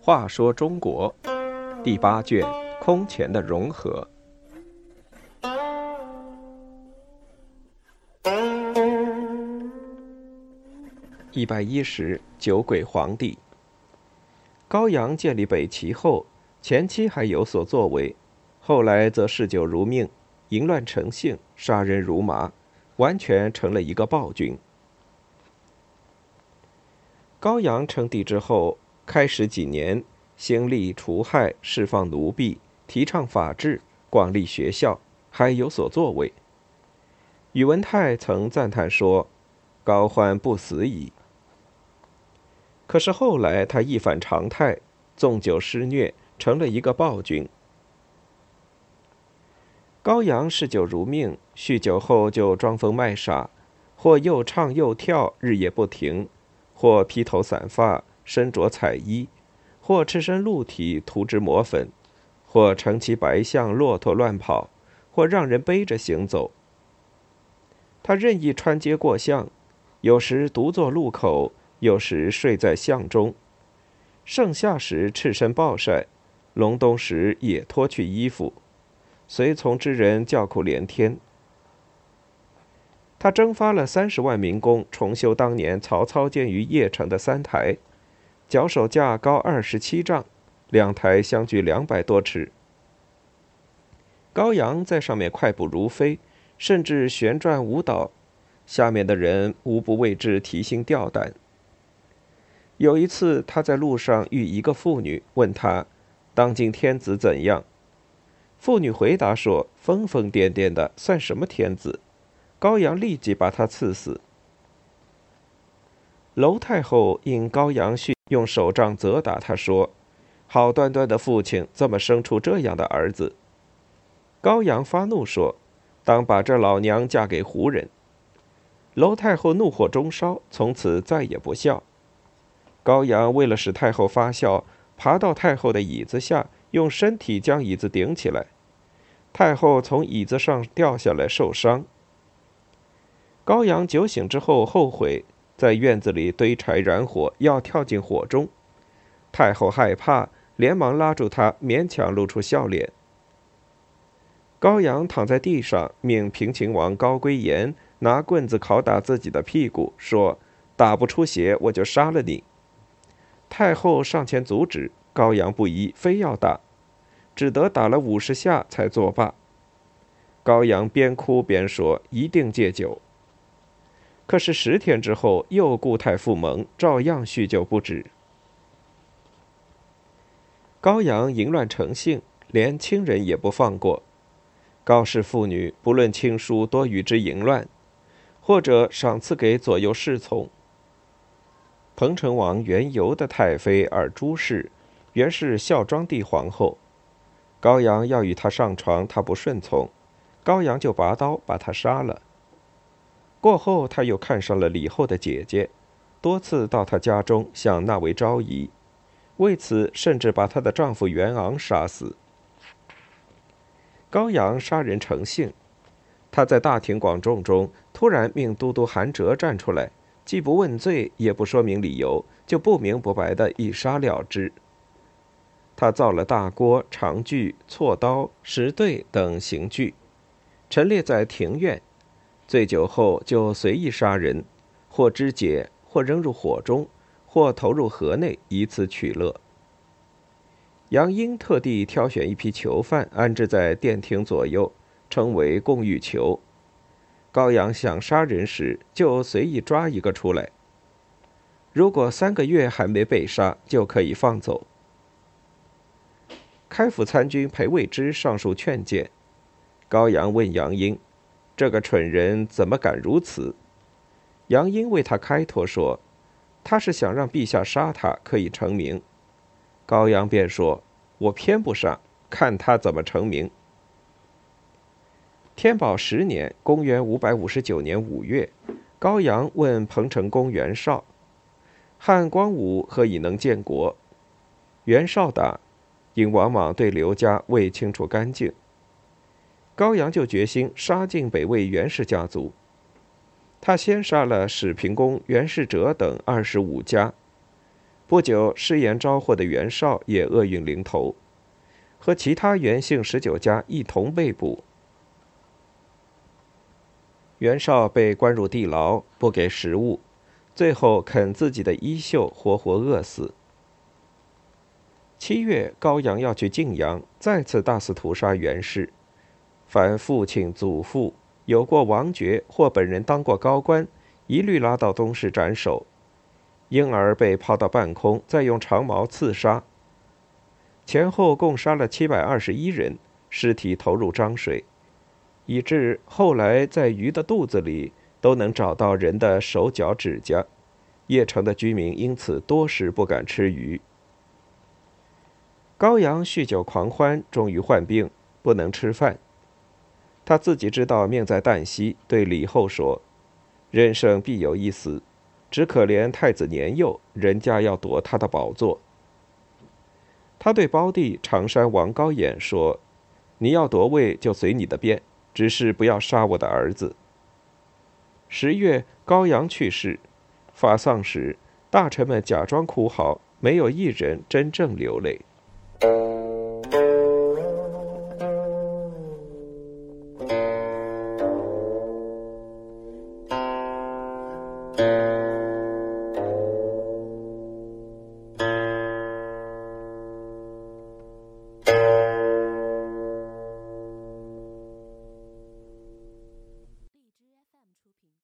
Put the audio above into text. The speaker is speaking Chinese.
话说中国第八卷空前的融合。一百一十，酒鬼皇帝高阳建立北齐后，前期还有所作为，后来则嗜酒如命，淫乱成性，杀人如麻，完全成了一个暴君。高阳称帝之后。开始几年，兴利除害，释放奴婢，提倡法治，广立学校，还有所作为。宇文泰曾赞叹说：“高欢不死矣。”可是后来他一反常态，纵酒施虐，成了一个暴君。高阳嗜酒如命，酗酒后就装疯卖傻，或又唱又跳，日夜不停，或披头散发。身着彩衣，或赤身露体涂脂抹粉，或乘骑白象骆驼乱跑，或让人背着行走。他任意穿街过巷，有时独坐路口，有时睡在巷中。盛夏时赤身暴晒，隆冬时也脱去衣服，随从之人叫苦连天。他征发了三十万民工，重修当年曹操建于邺城的三台。脚手架高二十七丈，两台相距两百多尺。高阳在上面快步如飞，甚至旋转舞蹈，下面的人无不为之提心吊胆。有一次，他在路上遇一个妇女，问他：“当今天子怎样？”妇女回答说：“疯疯癫癫的，算什么天子？”高阳立即把他刺死。娄太后因高阳训。用手杖责打他，说：“好端端的父亲，怎么生出这样的儿子？”高阳发怒说：“当把这老娘嫁给胡人。”娄太后怒火中烧，从此再也不笑。高阳为了使太后发笑，爬到太后的椅子下，用身体将椅子顶起来。太后从椅子上掉下来，受伤。高阳酒醒之后后悔。在院子里堆柴燃火，要跳进火中。太后害怕，连忙拉住他，勉强露出笑脸。高阳躺在地上，命平秦王高归炎拿棍子拷打自己的屁股，说：“打不出血，我就杀了你。”太后上前阻止，高阳不依，非要打，只得打了五十下才作罢。高阳边哭边说：“一定戒酒。”可是十天之后，又故态复萌，照样酗酒不止。高阳淫乱成性，连亲人也不放过。高氏妇女不论亲疏，多与之淫乱，或者赏赐给左右侍从。彭城王元由的太妃尔朱氏，原是孝庄帝皇后。高阳要与她上床，她不顺从，高阳就拔刀把她杀了。过后，他又看上了李后的姐姐，多次到她家中向那位昭仪，为此甚至把她的丈夫袁昂杀死。高阳杀人成性，他在大庭广众中突然命都督韩哲站出来，既不问罪，也不说明理由，就不明不白的一杀了之。他造了大锅、长锯、锉刀、石碓等刑具，陈列在庭院。醉酒后就随意杀人，或肢解，或扔入火中，或投入河内，以此取乐。杨英特地挑选一批囚犯安置在殿庭左右，称为共御囚。高阳想杀人时，就随意抓一个出来。如果三个月还没被杀，就可以放走。开府参军裴未之上书劝谏，高阳问杨英。这个蠢人怎么敢如此？杨英为他开脱说：“他是想让陛下杀他，可以成名。”高阳便说：“我偏不杀，看他怎么成名。”天宝十年（公元559年五月），高阳问彭城公袁绍：“汉光武何以能建国？”袁绍答：“因王莽对刘家未清除干净。”高阳就决心杀尽北魏袁氏家族，他先杀了史平公袁世哲等二十五家。不久，誓言招祸的袁绍也厄运临头，和其他袁姓十九家一同被捕。袁绍被关入地牢，不给食物，最后啃自己的衣袖，活活饿死。七月，高阳要去晋阳，再次大肆屠杀袁氏，凡父亲、祖父有过王爵或本人当过高官，一律拉到东市斩首；婴儿被抛到半空，再用长矛刺杀。前后共杀了七百二十一人，尸体投入漳水，以致后来在鱼的肚子里都能找到人的手脚指甲。邺城的居民因此多时不敢吃鱼。高阳酗酒狂欢，终于患病，不能吃饭。他自己知道命在旦夕，对李后说：“人生必有一死，只可怜太子年幼，人家要夺他的宝座。”他对胞弟常山王高演说：“你要夺位就随你的便，只是不要杀我的儿子。”十月，高阳去世，发丧时，大臣们假装哭嚎，没有一人真正流泪。Thank you.